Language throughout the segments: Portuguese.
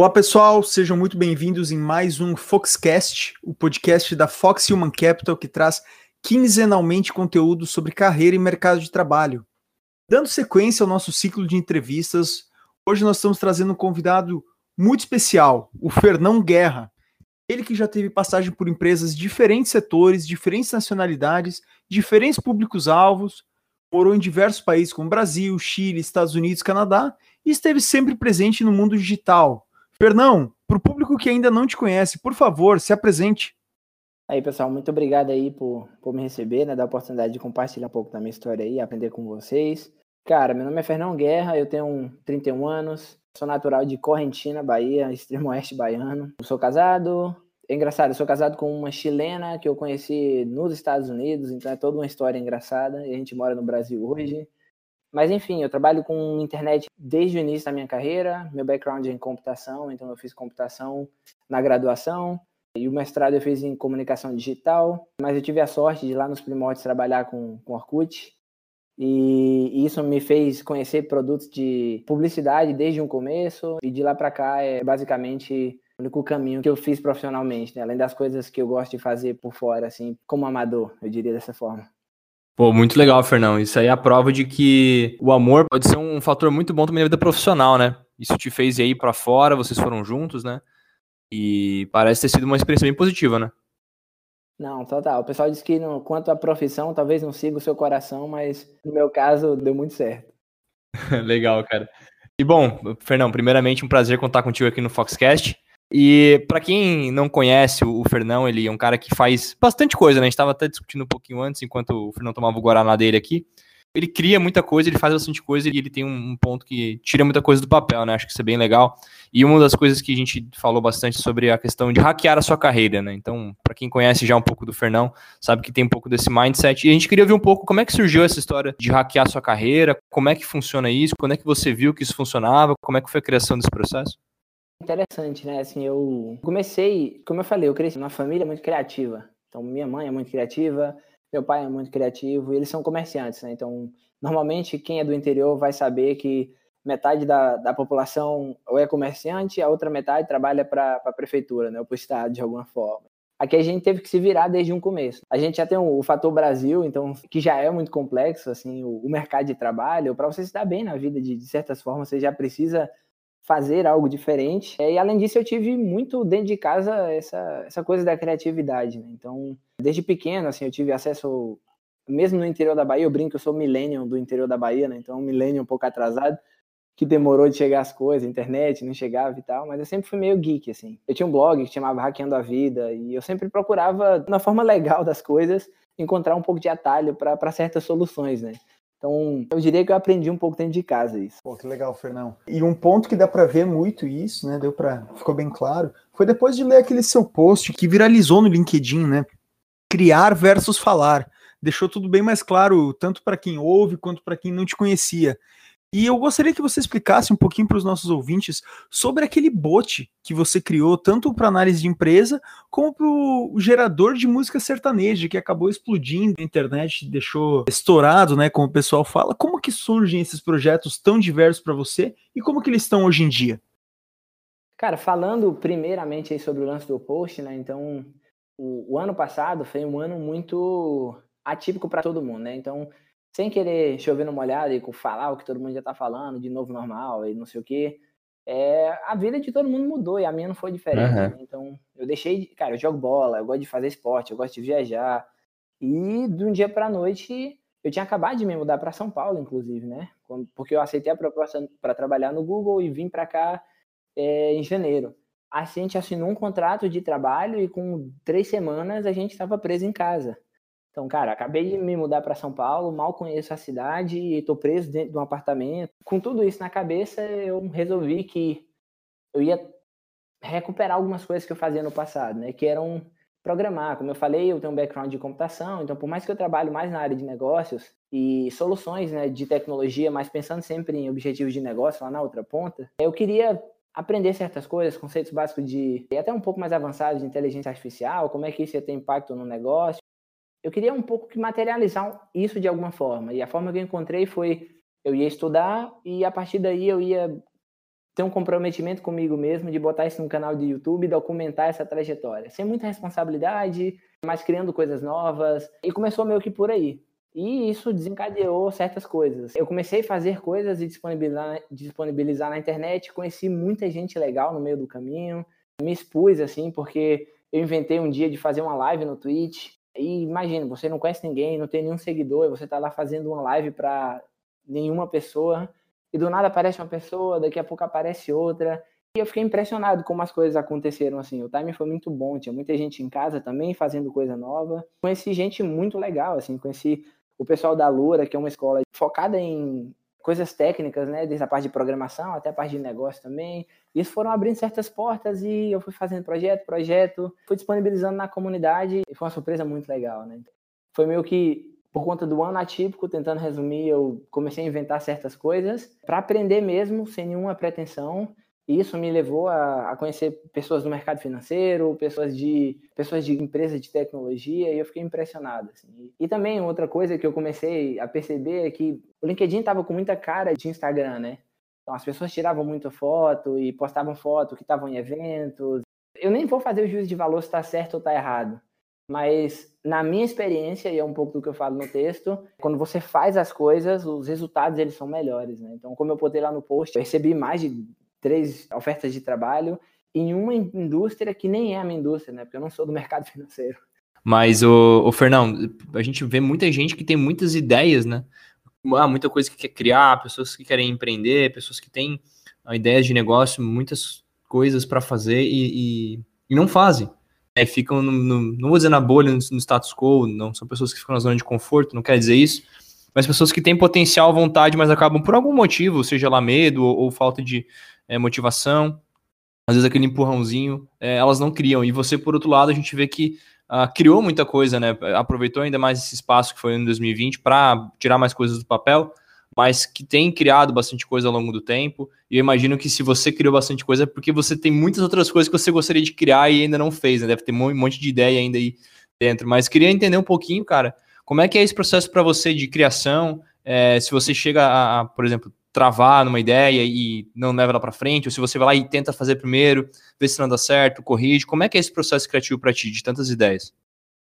Olá pessoal, sejam muito bem-vindos em mais um Foxcast, o podcast da Fox Human Capital que traz quinzenalmente conteúdo sobre carreira e mercado de trabalho. Dando sequência ao nosso ciclo de entrevistas, hoje nós estamos trazendo um convidado muito especial, o Fernão Guerra. Ele que já teve passagem por empresas de diferentes setores, diferentes nacionalidades, diferentes públicos-alvos, morou em diversos países como Brasil, Chile, Estados Unidos, Canadá e esteve sempre presente no mundo digital, Fernão, para o público que ainda não te conhece, por favor, se apresente. Aí, pessoal, muito obrigado aí por, por me receber, né, dar a oportunidade de compartilhar um pouco da minha história aí, aprender com vocês. Cara, meu nome é Fernão Guerra, eu tenho 31 anos, sou natural de Correntina, Bahia, extremo oeste baiano. Eu sou casado, é engraçado, eu sou casado com uma chilena que eu conheci nos Estados Unidos, então é toda uma história engraçada, e a gente mora no Brasil hoje. Mas enfim, eu trabalho com internet desde o início da minha carreira. Meu background é em computação, então eu fiz computação na graduação. E o mestrado eu fiz em comunicação digital, mas eu tive a sorte de lá nos primórdios trabalhar com, com Orkut. E, isso me fez conhecer produtos de publicidade desde o começo. E de lá para cá é basicamente o único caminho que eu fiz profissionalmente, né? além das coisas que eu gosto de fazer por fora, assim, como amador, eu diria dessa forma. Pô, muito legal, Fernão. Isso aí é a prova de que o amor pode ser um fator muito bom também na vida profissional, né? Isso te fez ir para fora, vocês foram juntos, né? E parece ter sido uma experiência bem positiva, né? Não, total. O pessoal diz que no, quanto à profissão, talvez não siga o seu coração, mas no meu caso deu muito certo. legal, cara. E bom, Fernão, primeiramente um prazer contar contigo aqui no Foxcast. E para quem não conhece o Fernão, ele é um cara que faz bastante coisa, né? A gente estava até discutindo um pouquinho antes, enquanto o Fernão tomava o Guaraná dele aqui. Ele cria muita coisa, ele faz bastante coisa e ele tem um ponto que tira muita coisa do papel, né? Acho que isso é bem legal. E uma das coisas que a gente falou bastante sobre a questão de hackear a sua carreira, né? Então, para quem conhece já um pouco do Fernão, sabe que tem um pouco desse mindset. E a gente queria ver um pouco como é que surgiu essa história de hackear a sua carreira, como é que funciona isso, quando é que você viu que isso funcionava, como é que foi a criação desse processo? Interessante, né? Assim, eu comecei, como eu falei, eu cresci numa família muito criativa. Então, minha mãe é muito criativa, meu pai é muito criativo, e eles são comerciantes, né? Então, normalmente, quem é do interior vai saber que metade da, da população ou é comerciante, a outra metade trabalha para a prefeitura, né? Ou para o estado, de alguma forma. Aqui a gente teve que se virar desde um começo. A gente já tem o, o fator Brasil, então, que já é muito complexo, assim, o, o mercado de trabalho. Para você se dar bem na vida, de, de certas formas, você já precisa fazer algo diferente. E além disso, eu tive muito dentro de casa essa, essa coisa da criatividade, né? Então, desde pequeno, assim, eu tive acesso, mesmo no interior da Bahia, eu brinco eu sou millennium do interior da Bahia, né? Então, um millennium um pouco atrasado, que demorou de chegar as coisas, internet não chegava e tal, mas eu sempre fui meio geek, assim. Eu tinha um blog que chamava Hackeando a Vida, e eu sempre procurava, na forma legal das coisas, encontrar um pouco de atalho para certas soluções, né? Então, eu diria que eu aprendi um pouco dentro de casa isso. Pô, que legal, Fernão. E um ponto que dá para ver muito isso, né? Deu para ficou bem claro, foi depois de ler aquele seu post que viralizou no LinkedIn, né? Criar versus falar. Deixou tudo bem mais claro, tanto para quem ouve quanto para quem não te conhecia. E eu gostaria que você explicasse um pouquinho para os nossos ouvintes sobre aquele bot que você criou, tanto para análise de empresa, como para o gerador de música sertaneja, que acabou explodindo na internet, deixou estourado, né, como o pessoal fala. Como que surgem esses projetos tão diversos para você e como que eles estão hoje em dia? Cara, falando primeiramente sobre o lance do post, né, então o, o ano passado foi um ano muito atípico para todo mundo, né, então sem querer chover numa olhada e falar o que todo mundo já tá falando, de novo normal e não sei o quê. É, a vida de todo mundo mudou e a minha não foi diferente. Uhum. Né? Então, eu deixei de. Cara, eu jogo bola, eu gosto de fazer esporte, eu gosto de viajar. E de um dia pra noite, eu tinha acabado de me mudar para São Paulo, inclusive, né? Porque eu aceitei a proposta para trabalhar no Google e vim para cá é, em janeiro. Assim, a gente assinou um contrato de trabalho e com três semanas a gente estava preso em casa. Então, cara, acabei de me mudar para São Paulo, mal conheço a cidade e estou preso dentro de um apartamento. Com tudo isso na cabeça, eu resolvi que eu ia recuperar algumas coisas que eu fazia no passado, né? Que eram programar. Como eu falei, eu tenho um background de computação, então por mais que eu trabalhe mais na área de negócios e soluções, né, de tecnologia, mas pensando sempre em objetivos de negócio lá na outra ponta, eu queria aprender certas coisas, conceitos básicos de e até um pouco mais avançados de inteligência artificial, como é que isso ia ter impacto no negócio eu queria um pouco que materializar isso de alguma forma. E a forma que eu encontrei foi eu ia estudar e a partir daí eu ia ter um comprometimento comigo mesmo de botar isso no canal de YouTube documentar essa trajetória. Sem muita responsabilidade, mas criando coisas novas. E começou meio que por aí. E isso desencadeou certas coisas. Eu comecei a fazer coisas e disponibilizar, disponibilizar na internet, conheci muita gente legal no meio do caminho, me expus assim, porque eu inventei um dia de fazer uma live no Twitch. E imagina, você não conhece ninguém, não tem nenhum seguidor, você está lá fazendo uma live para nenhuma pessoa, e do nada aparece uma pessoa, daqui a pouco aparece outra. E eu fiquei impressionado como as coisas aconteceram assim. O timing foi muito bom, tinha muita gente em casa também fazendo coisa nova. Conheci gente muito legal, assim, conheci o pessoal da Lura, que é uma escola focada em coisas técnicas, né, desde a parte de programação até a parte de negócio também. E isso foram abrindo certas portas e eu fui fazendo projeto, projeto, fui disponibilizando na comunidade e foi uma surpresa muito legal, né? Foi meio que por conta do ano atípico, tentando resumir, eu comecei a inventar certas coisas para aprender mesmo, sem nenhuma pretensão. E isso me levou a, a, conhecer pessoas do mercado financeiro, pessoas de pessoas de empresas de tecnologia, e eu fiquei impressionado. Assim. E também outra coisa que eu comecei a perceber é que o LinkedIn estava com muita cara de Instagram, né? Então as pessoas tiravam muita foto e postavam foto que estavam em eventos. Eu nem vou fazer o juízo de valor se está certo ou está errado, mas na minha experiência, e é um pouco do que eu falo no texto, quando você faz as coisas, os resultados eles são melhores, né? Então, como eu botei lá no post, eu recebi mais de três ofertas de trabalho em uma indústria que nem é a minha indústria, né? Porque eu não sou do mercado financeiro. Mas, o, o Fernão, a gente vê muita gente que tem muitas ideias, né? Ah, muita coisa que quer criar, pessoas que querem empreender, pessoas que têm ah, ideias de negócio, muitas coisas para fazer e, e, e, não fazem. É, ficam, no, no, não vou dizer na bolha, no, no status quo, não são pessoas que ficam na zona de conforto, não quer dizer isso, mas pessoas que têm potencial, vontade, mas acabam por algum motivo, seja lá medo ou, ou falta de é, motivação, às vezes aquele empurrãozinho, é, elas não criam. E você, por outro lado, a gente vê que uh, criou muita coisa, né? Aproveitou ainda mais esse espaço que foi em 2020 para tirar mais coisas do papel, mas que tem criado bastante coisa ao longo do tempo. E eu imagino que se você criou bastante coisa é porque você tem muitas outras coisas que você gostaria de criar e ainda não fez, né? Deve ter um monte de ideia ainda aí dentro. Mas queria entender um pouquinho, cara, como é que é esse processo para você de criação? É, se você chega a, a, por exemplo, travar numa ideia e não leva ela para frente, ou se você vai lá e tenta fazer primeiro, vê se não dá certo, corrige. Como é que é esse processo criativo para ti, de tantas ideias?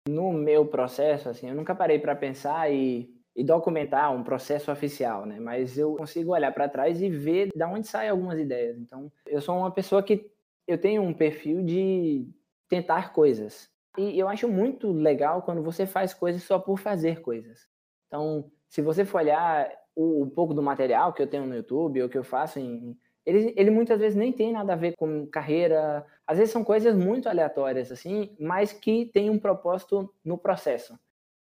No meu processo, assim, eu nunca parei para pensar e, e, documentar um processo oficial, né? Mas eu consigo olhar para trás e ver de onde saem algumas ideias. Então, eu sou uma pessoa que eu tenho um perfil de tentar coisas. E eu acho muito legal quando você faz coisas só por fazer coisas. Então, se você for olhar, o, um pouco do material que eu tenho no YouTube ou que eu faço em, ele, ele muitas vezes nem tem nada a ver com carreira, às vezes são coisas muito aleatórias, assim, mas que tem um propósito no processo.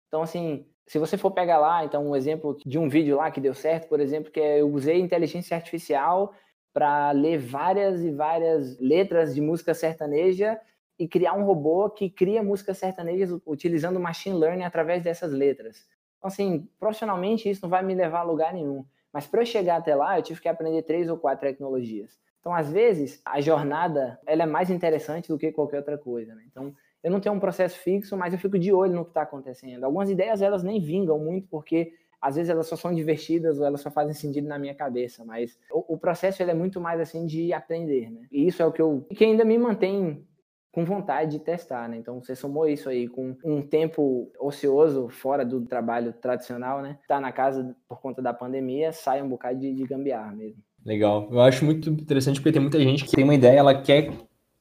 Então, assim, se você for pegar lá, então, um exemplo de um vídeo lá que deu certo, por exemplo, que é eu usei inteligência artificial para ler várias e várias letras de música sertaneja e criar um robô que cria música sertaneja utilizando machine learning através dessas letras. Então, assim, profissionalmente isso não vai me levar a lugar nenhum. Mas para eu chegar até lá, eu tive que aprender três ou quatro tecnologias. Então, às vezes, a jornada ela é mais interessante do que qualquer outra coisa. Né? Então, eu não tenho um processo fixo, mas eu fico de olho no que está acontecendo. Algumas ideias elas nem vingam muito porque às vezes elas só são divertidas ou elas só fazem sentido na minha cabeça, mas o, o processo ele é muito mais assim de aprender, né? E isso é o que eu que ainda me mantém com vontade de testar, né? Então você somou isso aí com um tempo ocioso fora do trabalho tradicional, né? Tá na casa por conta da pandemia, sai um bocado de, de gambiarra mesmo. Legal. Eu acho muito interessante porque tem muita gente que tem uma ideia, ela quer,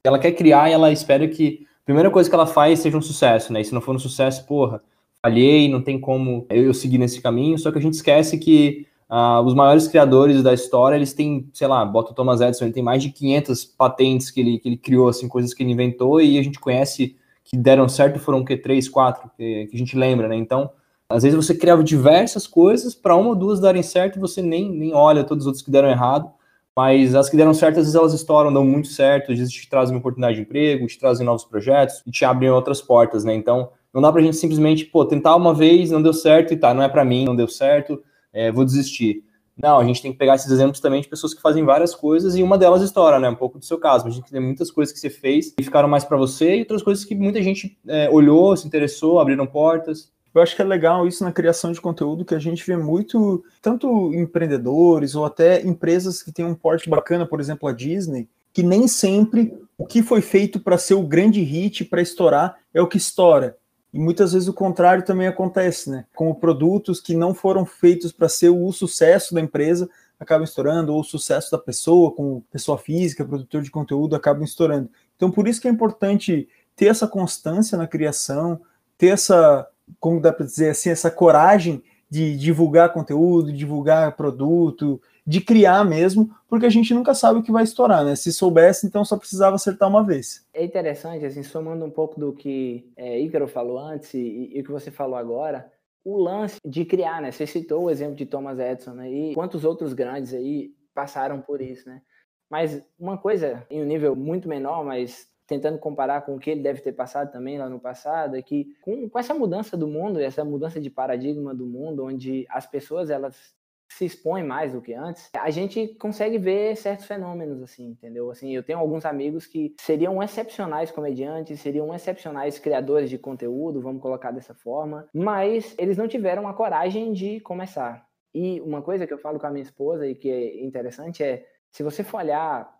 ela quer criar e ela espera que a primeira coisa que ela faz seja um sucesso, né? E se não for um sucesso, porra, falhei, não tem como eu seguir nesse caminho. Só que a gente esquece que Uh, os maiores criadores da história, eles têm, sei lá, bota o Thomas Edison, ele tem mais de 500 patentes que ele, que ele criou, assim, coisas que ele inventou, e a gente conhece que deram certo foram que? Três, quatro, que, que, a gente lembra, né? Então, às vezes você criava diversas coisas para uma ou duas darem certo e você nem, nem olha todos os outros que deram errado, mas as que deram certo, às vezes elas estouram, dão muito certo, às vezes te trazem uma oportunidade de emprego, te trazem novos projetos e te abrem outras portas, né? Então, não dá pra gente simplesmente, pô, tentar uma vez, não deu certo e tá, não é para mim, não deu certo, é, vou desistir. Não, a gente tem que pegar esses exemplos também de pessoas que fazem várias coisas e uma delas estoura, né? Um pouco do seu caso. A gente tem muitas coisas que você fez e ficaram mais para você e outras coisas que muita gente é, olhou, se interessou, abriram portas. Eu acho que é legal isso na criação de conteúdo, que a gente vê muito, tanto empreendedores ou até empresas que têm um porte bacana, por exemplo, a Disney, que nem sempre o que foi feito para ser o grande hit, para estourar, é o que estoura. E muitas vezes o contrário também acontece, né? Como produtos que não foram feitos para ser o sucesso da empresa acabam estourando, ou o sucesso da pessoa, como pessoa física, produtor de conteúdo, acabam estourando. Então, por isso que é importante ter essa constância na criação, ter essa como dá para dizer assim, essa coragem de divulgar conteúdo, divulgar produto, de criar mesmo, porque a gente nunca sabe o que vai estourar, né? Se soubesse, então só precisava acertar uma vez. É interessante, assim, somando um pouco do que é, Ícaro falou antes e, e o que você falou agora, o lance de criar, né? Você citou o exemplo de Thomas Edison, né? E quantos outros grandes aí passaram por isso, né? Mas uma coisa em um nível muito menor, mas tentando comparar com o que ele deve ter passado também lá no passado, é que com, com essa mudança do mundo, essa mudança de paradigma do mundo, onde as pessoas elas se expõem mais do que antes, a gente consegue ver certos fenômenos assim, entendeu? Assim, eu tenho alguns amigos que seriam excepcionais comediantes, seriam excepcionais criadores de conteúdo, vamos colocar dessa forma, mas eles não tiveram a coragem de começar. E uma coisa que eu falo com a minha esposa e que é interessante é, se você for olhar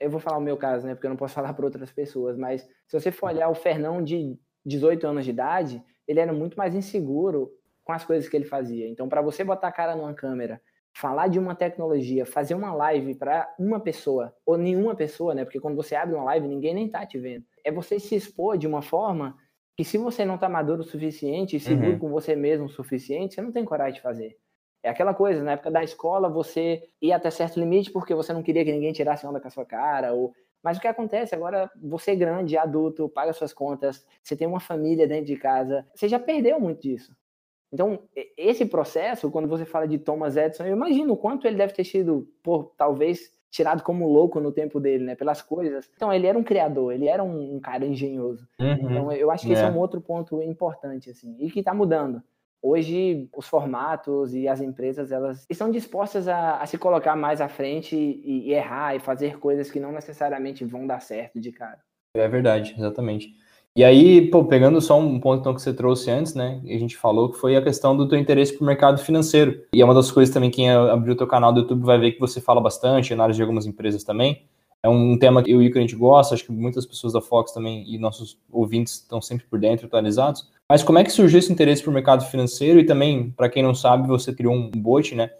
eu vou falar o meu caso, né? Porque eu não posso falar para outras pessoas, mas se você for olhar o Fernão de 18 anos de idade, ele era muito mais inseguro com as coisas que ele fazia. Então, para você botar a cara numa câmera, falar de uma tecnologia, fazer uma live para uma pessoa, ou nenhuma pessoa, né? Porque quando você abre uma live, ninguém nem tá te vendo. É você se expor de uma forma que se você não tá maduro o suficiente e seguro uhum. com você mesmo o suficiente, você não tem coragem de fazer. É aquela coisa, na época da escola você ia até certo limite porque você não queria que ninguém tirasse onda com a sua cara, ou mas o que acontece agora, você é grande, adulto, paga suas contas, você tem uma família dentro de casa, você já perdeu muito disso. Então, esse processo, quando você fala de Thomas Edison, eu imagino o quanto ele deve ter sido, por talvez tirado como louco no tempo dele, né, pelas coisas. Então, ele era um criador, ele era um, um cara engenhoso. Uhum. Então, eu acho que é. esse é um outro ponto importante assim, e que está mudando. Hoje, os formatos e as empresas elas estão dispostas a, a se colocar mais à frente e, e, errar e fazer coisas que não necessariamente vão dar certo de cara. É verdade, exatamente. E aí, pô, pegando só um ponto então, que você trouxe antes, né? A gente falou que foi a questão do teu interesse pro mercado financeiro. E é uma das coisas também, quem abriu o teu canal do YouTube vai ver que você fala bastante, análise de algumas empresas também. É um tema que eu e o a gente gosta, acho que muitas pessoas da Fox também e nossos ouvintes estão sempre por dentro, atualizados. Mas como é que surgiu esse interesse por mercado financeiro? E também, para quem não sabe, você criou um bot, né?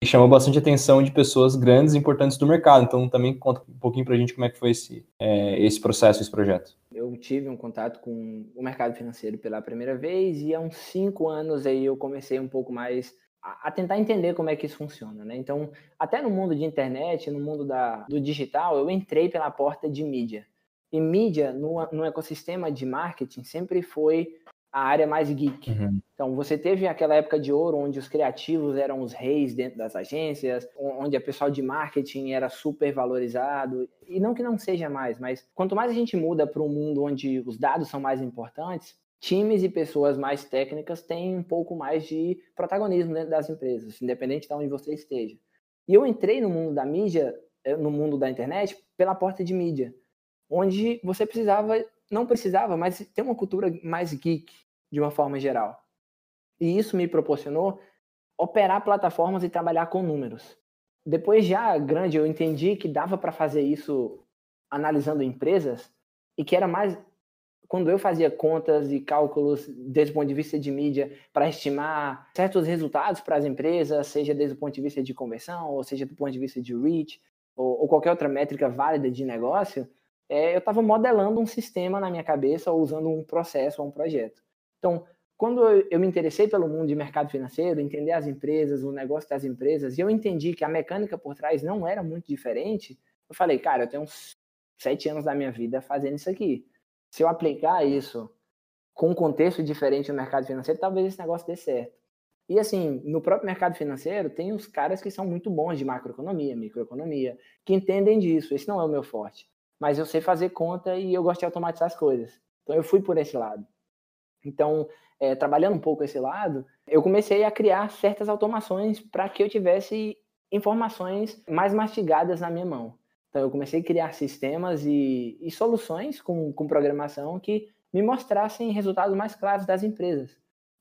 Que chamou bastante atenção de pessoas grandes e importantes do mercado. Então, também conta um pouquinho para a gente como é que foi esse, é, esse processo, esse projeto. Eu tive um contato com o mercado financeiro pela primeira vez e há uns cinco anos aí eu comecei um pouco mais a, tentar entender como é que isso funciona, né? Então, até no mundo de internet, no mundo da, do digital, eu entrei pela porta de mídia. E mídia, no, no ecossistema de marketing, sempre foi a área mais geek. Uhum. Então, você teve aquela época de ouro onde os criativos eram os reis dentro das agências, onde a pessoal de marketing era super valorizado. E não que não seja mais, mas quanto mais a gente muda para um mundo onde os dados são mais importantes, times e pessoas mais técnicas têm um pouco mais de protagonismo dentro das empresas, independente de onde você esteja. E eu entrei no mundo da mídia, eh, no mundo da internet, pela porta de mídia, onde você precisava, não precisava, mas ter uma cultura mais geek, de uma forma geral. E isso me proporcionou operar plataformas e trabalhar com números. Depois já grande, eu entendi que dava para fazer isso analisando empresas e que era mais quando eu fazia contas e cálculos desde o ponto de vista de mídia para estimar certos resultados para as empresas, seja desde o ponto de vista de conversão, ou seja do ponto de vista de reach, ou, ou qualquer outra métrica válida de negócio, é, eu estava modelando um sistema na minha cabeça ou usando um processo ou um projeto. Então, quando eu, me interessei pelo mundo de mercado financeiro, entender as empresas, o negócio das empresas, e eu entendi que a mecânica por trás não era muito diferente, eu falei, cara, eu tenho uns sete anos da minha vida fazendo isso aqui se eu aplicar isso com um contexto diferente no mercado financeiro, talvez esse negócio dê certo. E assim, no próprio mercado financeiro, tem os caras que são muito bons de macroeconomia, microeconomia, que entendem disso. Esse não é o meu forte. Mas eu sei fazer conta e eu gosto de automatizar as coisas. Então eu fui por esse lado. Então, é, trabalhando um pouco esse lado, eu comecei a criar certas automações para que eu tivesse informações mais mastigadas na minha mão. Então, eu comecei a criar sistemas e, e soluções com, com programação que me mostrassem resultados mais claros das empresas.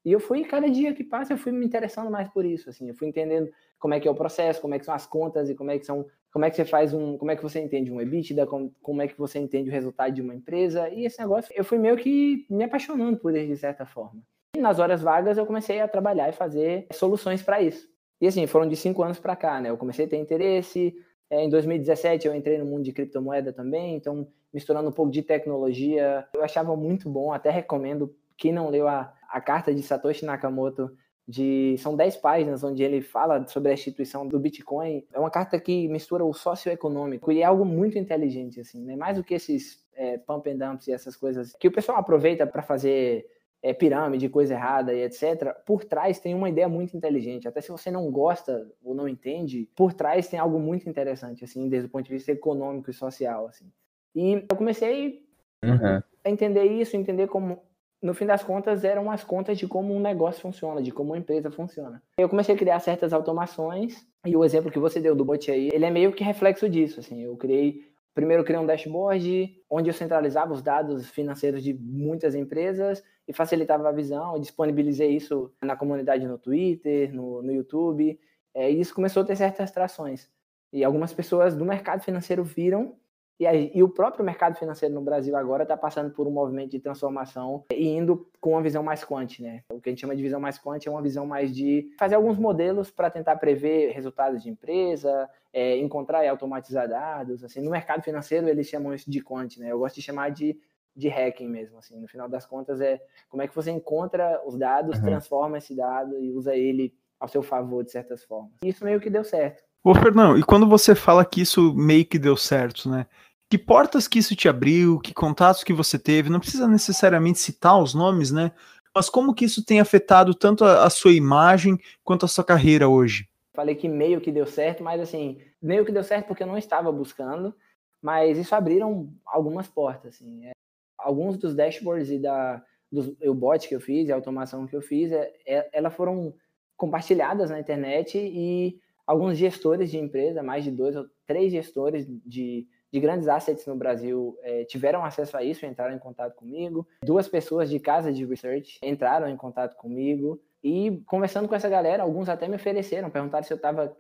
E eu fui, cada dia que passa, eu fui me interessando mais por isso, assim, eu fui entendendo como é que é o processo, como é que são as contas e como é que são, como é que você faz um, como é que você entende um EBITDA, como, como é que você entende o resultado de uma empresa, e esse negócio, eu fui meio que me apaixonando por ele de certa forma. E nas horas vagas eu comecei a trabalhar e fazer soluções para isso. E assim, foram de cinco anos para cá, né? Eu comecei a ter interesse, é, em 2017 eu entrei no mundo de criptomoeda também, então misturando um pouco de tecnologia, eu achava muito bom, até recomendo quem não leu a, a carta de Satoshi Nakamoto, de são 10 páginas onde ele fala sobre a instituição do Bitcoin. É uma carta que mistura o socioeconômico e é algo muito inteligente, assim, né? Mais do que esses é, pump and dumps e essas coisas que o pessoal aproveita para fazer é, pirâmide, coisa errada e etc. Por trás tem uma ideia muito inteligente. Até se você não gosta ou não entende, por trás tem algo muito interessante, assim, desde o ponto de vista econômico e social, assim. E eu comecei uhum. a entender isso, entender como no fim das contas, eram as contas de como um negócio funciona, de como uma empresa funciona. Eu comecei a criar certas automações, e o exemplo que você deu do bot aí, ele é meio que reflexo disso, assim, eu criei, primeiro eu criei um dashboard, onde eu centralizava os dados financeiros de muitas empresas, e facilitava a visão, disponibilizei isso na comunidade no Twitter, no, no YouTube, é, e isso começou a ter certas trações. E algumas pessoas do mercado financeiro viram e, aí, e o próprio mercado financeiro no Brasil agora está passando por um movimento de transformação e indo com uma visão mais quant, né? O que a gente chama de visão mais quant é uma visão mais de fazer alguns modelos para tentar prever resultados de empresa, é, encontrar e automatizar dados. Assim, no mercado financeiro eles chamam isso de quant, né? Eu gosto de chamar de de hacking mesmo, assim, no final das contas é como é que você encontra os dados, uhum. transforma esse dado e usa ele ao seu favor de certas formas. E isso meio que deu certo. Ô, Fernão, e quando você fala que isso meio que deu certo, né? Que portas que isso te abriu, que contatos que você teve, não precisa necessariamente citar os nomes, né? Mas como que isso tem afetado tanto a, a sua imagem quanto a sua carreira hoje? Falei que meio que deu certo, mas assim, meio que deu certo porque eu não estava buscando, mas isso abriram algumas portas, assim. É, alguns dos dashboards e da dos o bot que eu fiz, a automação que eu fiz, é, é, elas foram compartilhadas na internet e alguns gestores de empresa, mais de dois ou três gestores de, de grandes assets no Brasil é, tiveram acesso a isso, entraram em contato comigo. Duas pessoas de casa de research entraram em contato comigo. E conversando com essa galera, alguns até me ofereceram, perguntaram se eu estava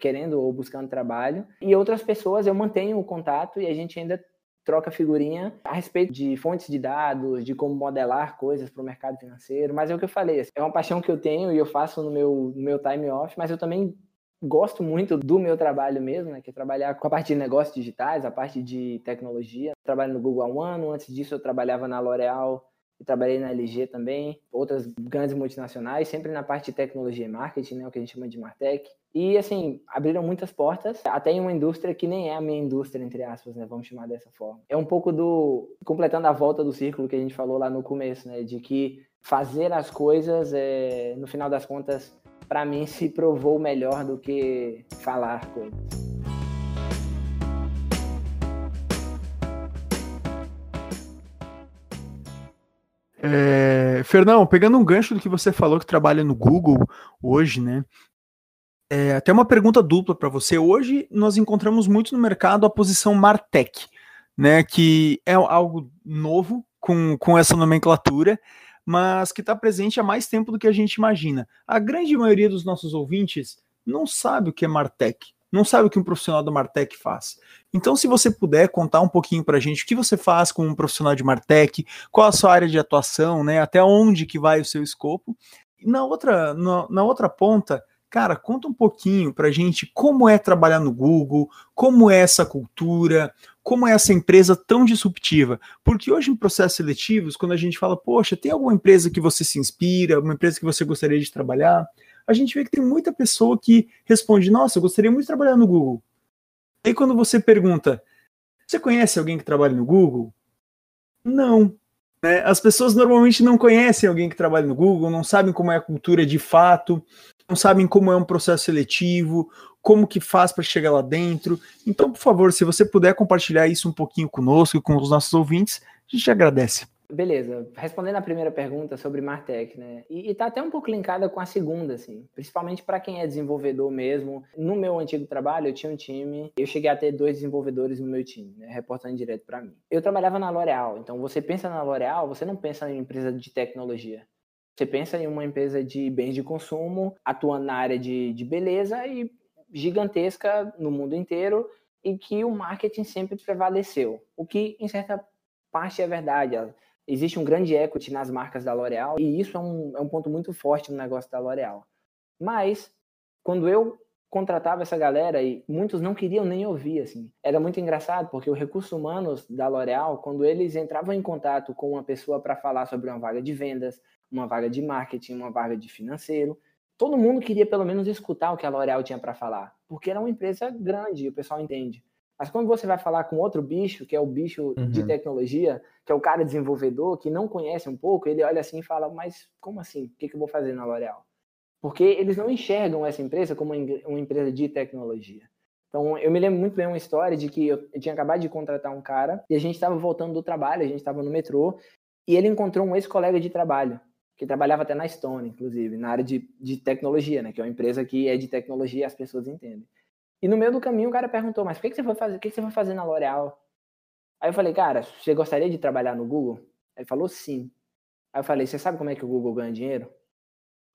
querendo ou buscando trabalho. E outras pessoas eu mantenho o contato e a gente ainda troca figurinha a respeito de fontes de dados, de como modelar coisas para o mercado financeiro. Mas é o que eu falei, é uma paixão que eu tenho e eu faço no meu, no meu time off, mas eu também gosto muito do meu trabalho mesmo, né, que é trabalhar com a parte de negócios digitais, a parte de tecnologia. Trabalho no Google há um ano, antes disso eu trabalhava na L'Oréal e trabalhei na LG também, outras grandes multinacionais, sempre na parte de tecnologia e marketing, né, o que a gente chama de Martech. E, assim, abriram muitas portas, até em uma indústria que nem é a minha indústria, entre aspas, né, vamos chamar dessa forma. É um pouco do, completando a volta do círculo que a gente falou lá no começo, né, de que fazer as coisas, é, no final das contas, para mim se provou melhor do que falar coisas. É, Fernão, pegando um gancho do que você falou que trabalha no Google hoje, né? É, até uma pergunta dupla para você. Hoje nós encontramos muito no mercado a posição Martech, né? Que é algo novo com, com essa nomenclatura mas que está presente há mais tempo do que a gente imagina. A grande maioria dos nossos ouvintes não sabe o que é Martech, não sabe o que um profissional da Martech faz. Então, se você puder contar um pouquinho para a gente o que você faz com um profissional de Martech, qual a sua área de atuação, né, até onde que vai o seu escopo. E na outra, na, na outra ponta, cara, conta um pouquinho para gente como é trabalhar no Google, como é essa cultura, como é essa empresa tão disruptiva? Porque hoje em processos seletivos, quando a gente fala, poxa, tem alguma empresa que você se inspira, uma empresa que você gostaria de trabalhar, a gente vê que tem muita pessoa que responde, nossa, eu gostaria muito de trabalhar no Google. Aí quando você pergunta, você conhece alguém que trabalha no Google? Não. Né? As pessoas normalmente não conhecem alguém que trabalha no Google, não sabem como é a cultura de fato, não sabem como é um processo seletivo, como que faz para chegar lá dentro. Então, por favor, se você puder compartilhar isso um pouquinho conosco, com os nossos ouvintes, a gente agradece. Beleza, respondendo a primeira pergunta sobre Martech, né? E, está até um pouco linkada com a segunda, assim, principalmente para quem é desenvolvedor mesmo. No meu antigo trabalho, eu tinha um time, eu cheguei a ter dois desenvolvedores no meu time, né, reportando direto para mim. Eu trabalhava na L'Oréal, então você pensa na L'Oréal, você não pensa em empresa de tecnologia. Você pensa em uma empresa de bens de consumo, atuando na área de, de beleza e gigantesca no mundo inteiro, e que o marketing sempre prevaleceu. O que, em certa parte, é verdade. Existe um grande equity nas marcas da L'Oréal, e isso é um, é um ponto muito forte no negócio da L'Oréal. Mas, quando eu contratava essa galera e muitos não queriam nem ouvir, assim. Era muito engraçado porque os recursos humanos da L'Oréal, quando eles entravam em contato com uma pessoa para falar sobre uma vaga de vendas, uma vaga de marketing, uma vaga de financeiro, todo mundo queria pelo menos escutar o que a L'Oréal tinha para falar, porque era uma empresa grande, o pessoal entende. Mas quando você vai falar com outro bicho, que é o bicho uhum. de tecnologia, que é o cara desenvolvedor, que não conhece um pouco, ele olha assim e fala: Mas como assim? O que, que eu vou fazer na L'Oréal? porque eles não enxergam essa empresa como uma empresa de tecnologia. Então, eu me lembro muito bem uma história de que eu tinha acabado de contratar um cara e a gente estava voltando do trabalho, a gente estava no metrô e ele encontrou um ex-colega de trabalho, que trabalhava até na Stone, inclusive, na área de, de tecnologia, né? Que é uma empresa que é de tecnologia e as pessoas entendem. E no meio do caminho o cara perguntou, mas o que, que você foi fazer? O que, que você foi fazer na L'Oréal? Aí eu falei, cara, você gostaria de trabalhar no Google? Ele falou sim. Aí eu falei, você sabe como é que o Google ganha dinheiro?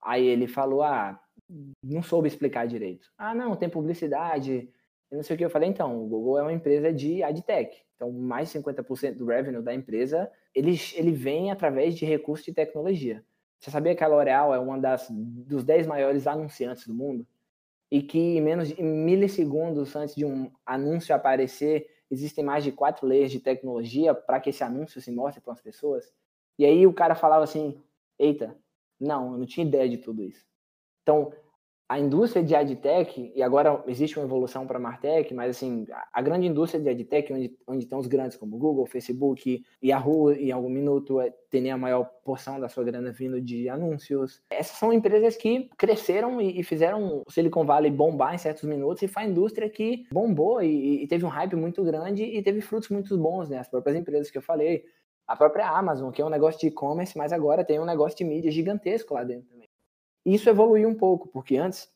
Aí ele falou: Ah, não soube explicar direito. Ah, não, tem publicidade, não sei o que. Eu falei: Então, o Google é uma empresa de adtech. Então, mais de 50% do revenue da empresa ele, ele vem através de recursos de tecnologia. Você sabia que a L'Oréal é uma das dos 10 maiores anunciantes do mundo? E que em menos de milissegundos antes de um anúncio aparecer, existem mais de quatro leis de tecnologia para que esse anúncio se mostre para as pessoas? E aí o cara falava assim: Eita, não, eu não tinha ideia de tudo isso. Então, a indústria de adtech, e agora existe uma evolução para a Martech, mas assim, a grande indústria de adtech, onde, onde estão os grandes como Google, Facebook, Yahoo, em algum minuto, é, tem a maior porção da sua grana vindo de anúncios. Essas são empresas que cresceram e, e fizeram o Silicon Valley bombar em certos minutos, e foi a indústria que bombou e, e teve um hype muito grande e teve frutos muito bons, né? As próprias empresas que eu falei, a própria Amazon, que é um negócio de e-commerce, mas agora tem um negócio de mídia gigantesco lá dentro também. Isso evoluiu um pouco, porque antes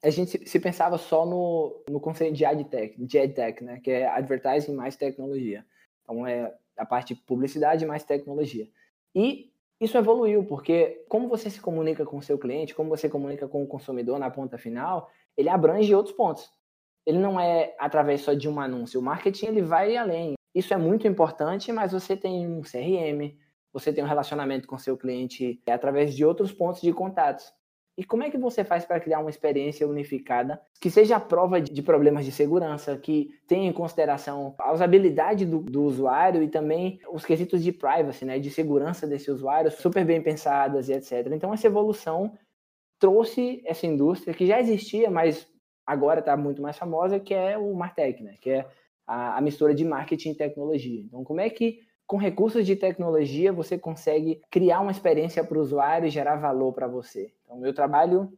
a gente se pensava só no, no conceito de AdTech, de né, que é advertising mais tecnologia. Então é a parte de publicidade mais tecnologia. E isso evoluiu, porque como você se comunica com o seu cliente, como você comunica com o consumidor na ponta final, ele abrange outros pontos. Ele não é através só de um anúncio. O marketing ele vai além. Isso é muito importante, mas você tem um CRM, você tem um relacionamento com seu cliente através de outros pontos de contatos. E como é que você faz para criar uma experiência unificada que seja a prova de problemas de segurança, que tenha em consideração a usabilidade do, do, usuário e também os quesitos de privacy, né, de segurança desse usuário, super bem pensadas e etc. Então, essa evolução trouxe essa indústria que já existia, mas agora está muito mais famosa, que é o Martech, né, que é a, a mistura de marketing e tecnologia. Então, como é que com recursos de tecnologia você consegue criar uma experiência para o usuário e gerar valor para você? Então, eu trabalho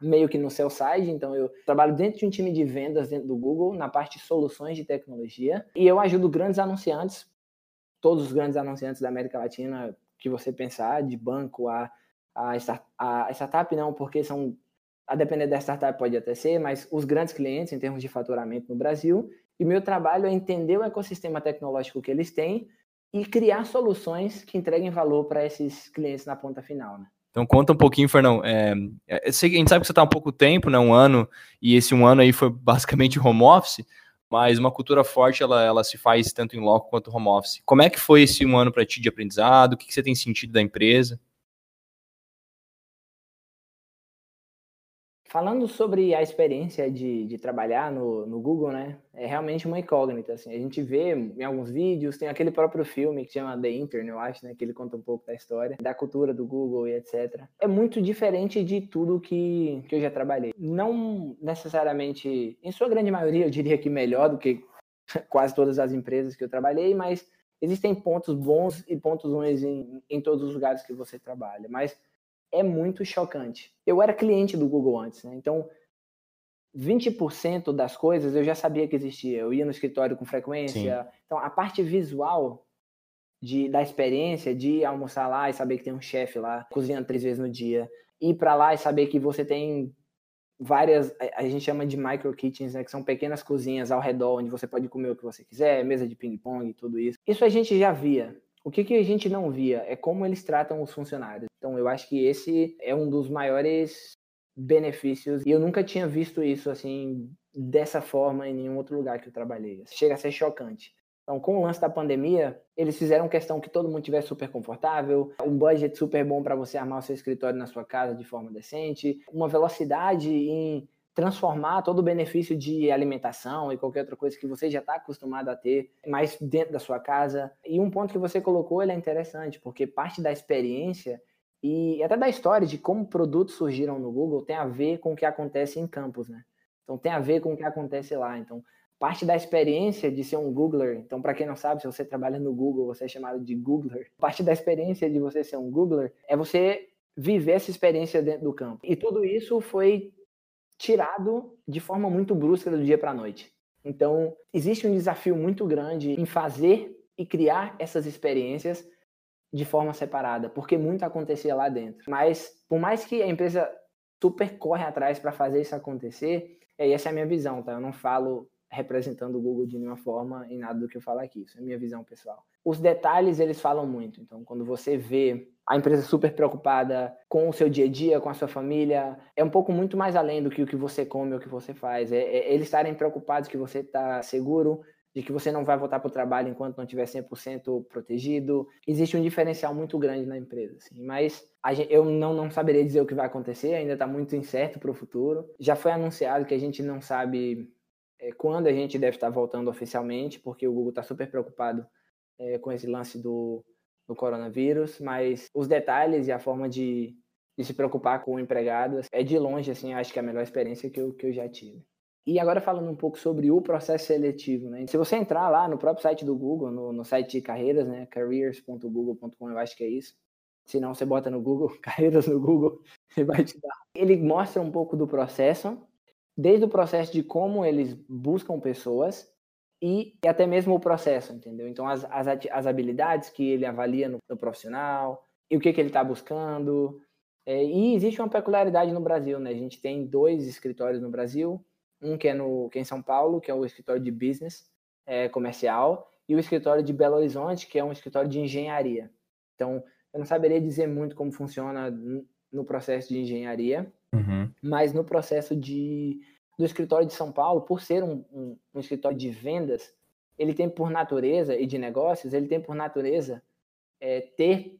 meio que no seu site, então eu trabalho dentro de um time de vendas dentro do Google, na parte de soluções de tecnologia, e eu ajudo grandes anunciantes, todos os grandes anunciantes da América Latina que você pensar, de banco a, a, a startup não, porque são a depender da startup pode até ser, mas os grandes clientes em termos de faturamento no Brasil, e meu trabalho é entender o ecossistema tecnológico que eles têm e criar soluções que entreguem valor para esses clientes na ponta final, né? Então conta um pouquinho, Fernão. É, é a gente sabe que você está há pouco tempo, né, um ano, e esse um ano aí foi basicamente home office, mas uma cultura forte ela, ela se faz tanto em loco quanto home office. Como é que foi esse um ano para ti de aprendizado? O que, que você tem sentido da empresa? Falando sobre a experiência de, de trabalhar no, no Google, né? É realmente uma incógnita, assim. A gente vê em alguns vídeos, tem aquele próprio filme que chama The Intern, eu acho, né? Que ele conta um pouco da história, da cultura do Google e etc. É muito diferente de tudo que, que eu já trabalhei. Não necessariamente, em sua grande maioria, eu diria que melhor do que quase todas as empresas que eu trabalhei, mas existem pontos bons e pontos ruins em, em todos os lugares que você trabalha. Mas é muito chocante. Eu era cliente do Google antes, né? Então, 20% das coisas eu já sabia que existia. Eu ia no escritório com frequência. Sim. Então, a parte visual de, da experiência de almoçar lá e saber que tem um chefe lá cozinhando três vezes no dia, ir para lá e saber que você tem várias, a gente chama de micro kitchens, né, que são pequenas cozinhas ao redor onde você pode comer o que você quiser, mesa de ping-pong e tudo isso. Isso a gente já via. O que, que a gente não via é como eles tratam os funcionários. Então, eu acho que esse é um dos maiores benefícios. E eu nunca tinha visto isso assim dessa forma em nenhum outro lugar que eu trabalhei. Chega a ser chocante. Então, com o lance da pandemia, eles fizeram questão que todo mundo tivesse super confortável, um budget super bom para você armar o seu escritório na sua casa de forma decente, uma velocidade em transformar todo o benefício de alimentação e qualquer outra coisa que você já está acostumado a ter mais dentro da sua casa. E um ponto que você colocou ele é interessante, porque parte da experiência e até da história de como produtos surgiram no Google tem a ver com o que acontece em campos, né? Então tem a ver com o que acontece lá. Então parte da experiência de ser um Googler. Então, para quem não sabe, se você trabalha no Google, você é chamado de Googler. Parte da experiência de você ser um Googler é você viver essa experiência dentro do campo. E tudo isso foi tirado de forma muito brusca do dia para a noite. Então, existe um desafio muito grande em fazer e criar essas experiências de forma separada, porque muito acontecia lá dentro. Mas, por mais que a empresa super corre atrás para fazer isso acontecer, essa é a minha visão, tá? Eu não falo representando o Google de nenhuma forma em nada do que eu falo aqui. Isso é minha visão pessoal. Os detalhes, eles falam muito. Então, quando você vê a empresa super preocupada com o seu dia a dia, com a sua família, é um pouco muito mais além do que o que você come ou o que você faz. É, é eles estarem preocupados que você está seguro, de que você não vai voltar para o trabalho enquanto não estiver 100% protegido. Existe um diferencial muito grande na empresa, assim. mas gente, eu não, não saberia dizer o que vai acontecer, ainda está muito incerto para o futuro. Já foi anunciado que a gente não sabe é, quando a gente deve estar voltando oficialmente, porque o Google está super preocupado é, com esse lance do, do, coronavírus, mas os detalhes e a forma de, de, se preocupar com o empregado é de longe, assim, acho que é a melhor experiência que eu, que eu já tive. E agora falando um pouco sobre o processo seletivo, né? Se você entrar lá no próprio site do Google, no, no site de carreiras, né? careers.google.com, eu acho que é isso. Se não, você bota no Google, carreiras no Google, ele vai te dar. Ele mostra um pouco do processo, desde o processo de como eles buscam pessoas e até mesmo o processo, entendeu? Então, as, as, as habilidades que ele avalia no, no profissional e o que, que ele está buscando. É, e existe uma peculiaridade no Brasil, né? A gente tem dois escritórios no Brasil, um que é, no, que é em São Paulo, que é o escritório de business é, comercial, e o escritório de Belo Horizonte, que é um escritório de engenharia. Então, eu não saberia dizer muito como funciona no processo de engenharia, Uhum. Mas no processo de, do escritório de São Paulo, por ser um, um, um escritório de vendas, ele tem por natureza, e de negócios, ele tem por natureza é, ter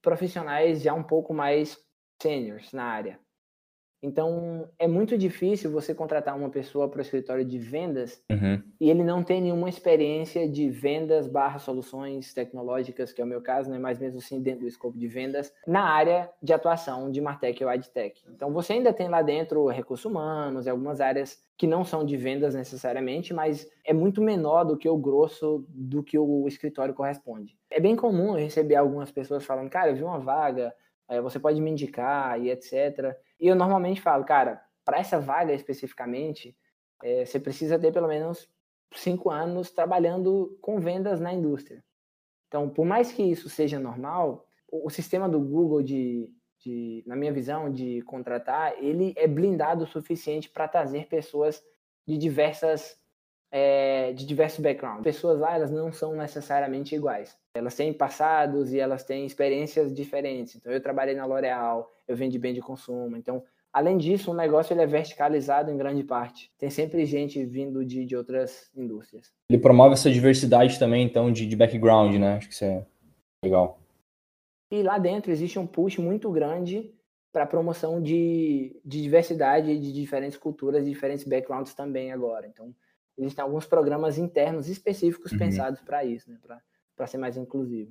profissionais já um pouco mais seniors na área. Então, é muito difícil você contratar uma pessoa para o escritório de vendas uhum. e ele não tem nenhuma experiência de vendas barra soluções tecnológicas, que é o meu caso, né? mas mesmo assim dentro do escopo de vendas, na área de atuação de Martech ou AdTech. Então, você ainda tem lá dentro recursos humanos e algumas áreas que não são de vendas necessariamente, mas é muito menor do que o grosso do que o escritório corresponde. É bem comum eu receber algumas pessoas falando, cara, eu vi uma vaga, você pode me indicar e etc., e eu normalmente falo, cara, para essa vaga especificamente, é, você precisa ter pelo menos cinco anos trabalhando com vendas na indústria. Então, por mais que isso seja normal, o, sistema do Google de, de, na minha visão, de contratar, ele é blindado o suficiente para trazer pessoas de diversas é, de diversos backgrounds. Pessoas lá, elas não são necessariamente iguais. Elas têm passados e elas têm experiências diferentes. Então, eu trabalhei na L'Oréal, eu vendi bem de consumo. Então, além disso, o negócio ele é verticalizado em grande parte. Tem sempre gente vindo de, de outras indústrias. Ele promove essa diversidade também, então, de, de background, né? Acho que isso é legal. E lá dentro existe um push muito grande para a promoção de, de diversidade de diferentes culturas, de diferentes backgrounds também agora. Então, existem alguns programas internos específicos uhum. pensados para isso, né? Para ser mais inclusivo.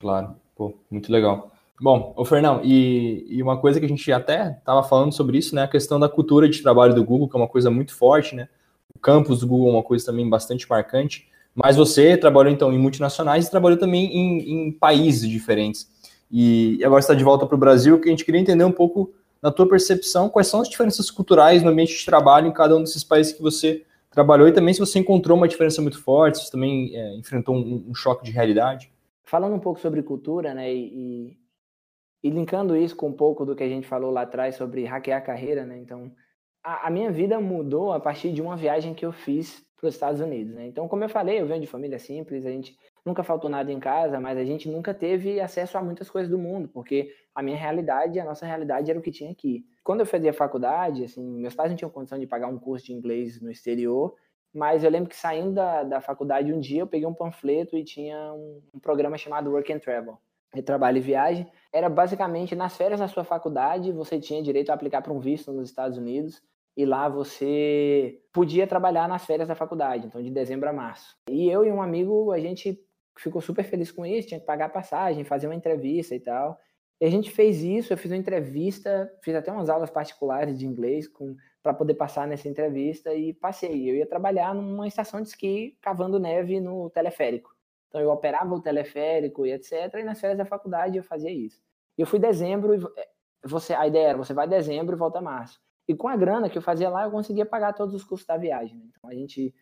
Claro, pô, muito legal. Bom, o Fernão, e, e, uma coisa que a gente até estava falando sobre isso, né? A questão da cultura de trabalho do Google, que é uma coisa muito forte, né? O campus do Google é uma coisa também bastante marcante. Mas você trabalhou então em multinacionais e trabalhou também em, em países diferentes. E agora está de volta para o Brasil, que a gente queria entender um pouco, na tua percepção, quais são as diferenças culturais no ambiente de trabalho em cada um desses países que você trabalhou e também se você encontrou uma diferença muito forte, se você também é, enfrentou um, um, choque de realidade. Falando um pouco sobre cultura, né, e, e, linkando isso com um pouco do que a gente falou lá atrás sobre hackear a carreira, né, então a, a minha vida mudou a partir de uma viagem que eu fiz para os Estados Unidos, né, então como eu falei, eu venho de família simples, a gente nunca faltou nada em casa, mas a gente nunca teve acesso a muitas coisas do mundo, porque a minha realidade, a nossa realidade era o que tinha aqui. Quando eu fazia faculdade, assim, meus pais não tinham condição de pagar um curso de inglês no exterior, mas eu lembro que saindo da, da faculdade um dia eu peguei um panfleto e tinha um, um programa chamado Work and Travel, de trabalho e viagem. Era basicamente nas férias da sua faculdade, você tinha direito a aplicar para um visto nos Estados Unidos e lá você podia trabalhar nas férias da faculdade, então de dezembro a março. E eu e um amigo, a gente ficou super feliz com isso, tinha que pagar passagem, fazer uma entrevista e tal. E a gente fez isso, eu fiz uma entrevista, fiz até umas aulas particulares de inglês para poder passar nessa entrevista e passei. Eu ia trabalhar numa estação de esqui cavando neve no teleférico. Então eu operava o teleférico e etc. E nas férias da faculdade eu fazia isso. E eu fui em dezembro, é, você, a ideia era você vai em dezembro e volta março. E com a grana que eu fazia lá, eu conseguia pagar todos os custos da viagem. Né? Então a gente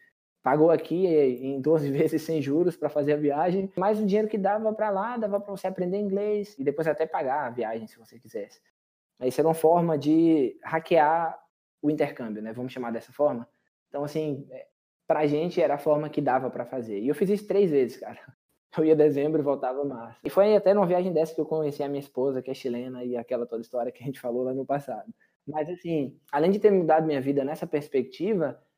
pagou aqui em 12 vezes sem juros para fazer a viagem, mas o dinheiro que dava para lá dava para você aprender inglês e depois até pagar a viagem se você quisesse. Isso era uma forma de hackear o intercâmbio, né? Vamos chamar dessa forma. Então, assim, é, pra gente era a forma que dava para fazer. E eu fiz isso três vezes, cara. Eu ia dezembro e voltava março. E foi até numa viagem dessa que eu conheci a minha esposa, que é chilena, e aquela toda história que a gente falou lá no passado. Mas, assim, além de ter mudado minha vida nessa perspectiva, é,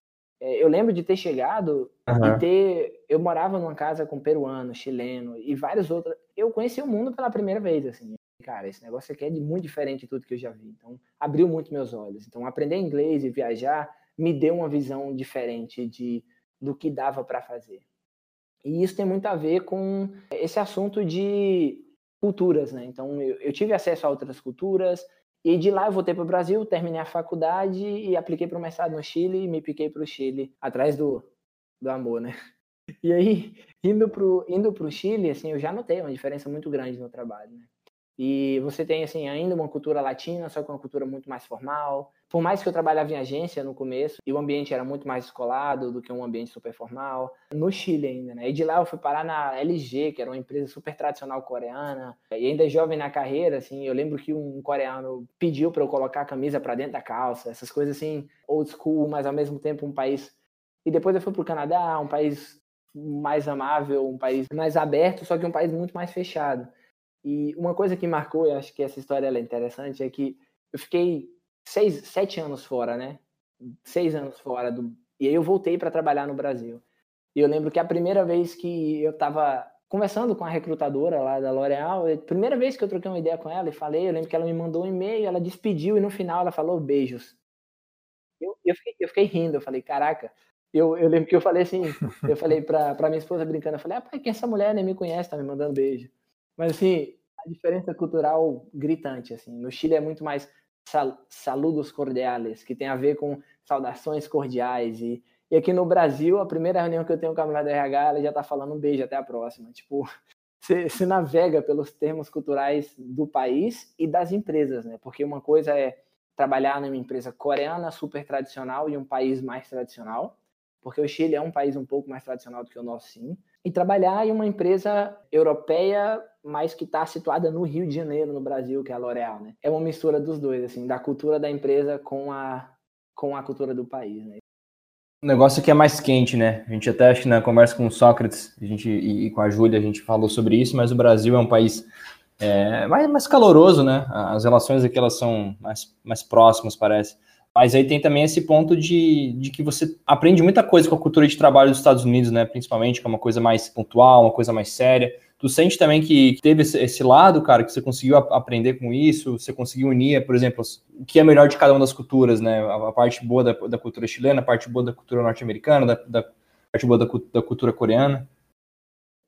eu lembro de ter chegado uhum. e ter. Eu morava numa casa com peruano, chileno e vários outros. Eu conheci o mundo pela primeira vez, assim. Cara, esse negócio aqui é de muito diferente de tudo que eu já vi. Então, abriu muito meus olhos. Então, aprender inglês e viajar me deu uma visão diferente de do que dava para fazer. E isso tem muito a ver com esse assunto de culturas, né? Então, eu, eu tive acesso a outras culturas, e de lá eu voltei para o Brasil, terminei a faculdade e apliquei para o mestrado no Chile e me piquei para o Chile, atrás do, do amor, né? E aí, indo para o indo pro Chile, assim, eu já notei uma diferença muito grande no trabalho, né? E você tem, assim, ainda uma cultura latina, só que uma cultura muito mais formal. Por mais que eu trabalhava em agência no começo, e o ambiente era muito mais escolado do que um ambiente super formal. No Chile ainda, né? E de lá eu fui parar na LG, que era uma empresa super tradicional coreana. E ainda jovem na carreira, assim, eu lembro que um coreano pediu para eu colocar a camisa para dentro da calça. Essas coisas, assim, old school, mas ao mesmo tempo um país... E depois eu fui para o Canadá, um país mais amável, um país mais aberto, só que um país muito mais fechado. E uma coisa que marcou, eu acho que essa história é interessante, é que eu fiquei seis, sete anos fora, né? Seis anos fora do. E aí eu voltei para trabalhar no Brasil. E eu lembro que a primeira vez que eu estava conversando com a recrutadora lá da L'Oréal, primeira vez que eu troquei uma ideia com ela e falei, eu lembro que ela me mandou um e-mail, ela despediu e no final ela falou beijos. Eu, eu, fiquei, eu fiquei rindo, eu falei, caraca. Eu, eu lembro que eu falei assim, eu falei pra, pra minha esposa brincando, eu falei, ah, pai, quem é essa mulher nem me conhece, tá me mandando beijo. Mas assim, a diferença cultural gritante, assim. No Chile é muito mais sal, saludos cordiais, que tem a ver com saudações cordiais. E, e aqui no Brasil, a primeira reunião que eu tenho com a mulher da RH, ela já tá falando um beijo, até a próxima. Tipo, você navega pelos termos culturais do país e das empresas, né? Porque uma coisa é trabalhar numa empresa coreana super tradicional e um país mais tradicional, porque o Chile é um país um pouco mais tradicional do que o nosso, sim e trabalhar em uma empresa europeia, mas que está situada no Rio de Janeiro, no Brasil, que é a L'Oréal, né? É uma mistura dos dois, assim, da cultura da empresa com a, com a cultura do país, né? O negócio aqui é mais quente, né? A gente até acho que na conversa com o Sócrates a gente, e, e com a Júlia a gente falou sobre isso, mas o Brasil é um país é, mais, mais caloroso, né? As relações aqui elas são mais, mais próximas, parece. Mas aí tem também esse ponto de, de que você aprende muita coisa com a cultura de trabalho dos Estados Unidos, né? Principalmente, que é uma coisa mais pontual, uma coisa mais séria. Tu sente também que teve esse lado, cara, que você conseguiu aprender com isso, você conseguiu unir, por exemplo, o que é melhor de cada uma das culturas, né? A, parte boa da, da, cultura chilena, a parte boa da cultura norte-americana, da, da, parte boa da, da cultura coreana.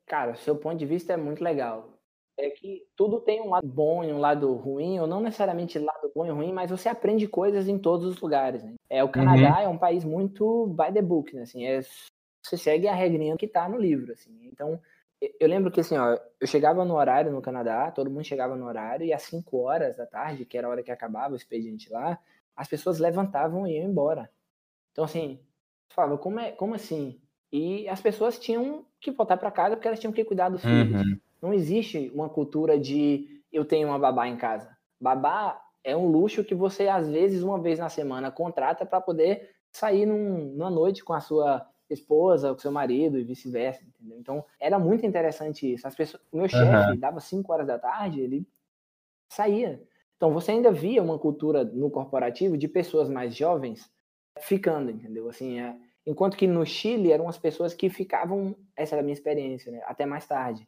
Cara, o seu ponto de vista é muito legal é que tudo tem um lado bom e um lado ruim, ou não necessariamente lado bom e ruim, mas você aprende coisas em todos os lugares. Né? É, o Canadá uhum. é um país muito by the book, né? Assim, é, você segue a regrinha que está no livro. Assim. Então, eu lembro que assim, ó, eu chegava no horário no Canadá, todo mundo chegava no horário, e às 5 horas da tarde, que era a hora que acabava o expediente lá, as pessoas levantavam e iam embora. Então, assim, eu falava, como, é, como assim? E as pessoas tinham que voltar para casa porque elas tinham que cuidar dos filhos. Uhum. Não existe uma cultura de eu tenho uma babá em casa. Babá é um luxo que você, às vezes, uma vez na semana, contrata para poder sair num, numa noite com a sua esposa, com seu marido e vice-versa, entendeu? Então, era muito interessante isso. As pessoas, o meu chefe uhum. dava 5 horas da tarde, ele saía. Então, você ainda via uma cultura no corporativo de pessoas mais jovens ficando, entendeu? Assim, é, enquanto que no Chile eram as pessoas que ficavam, essa era a minha experiência, né, até mais tarde.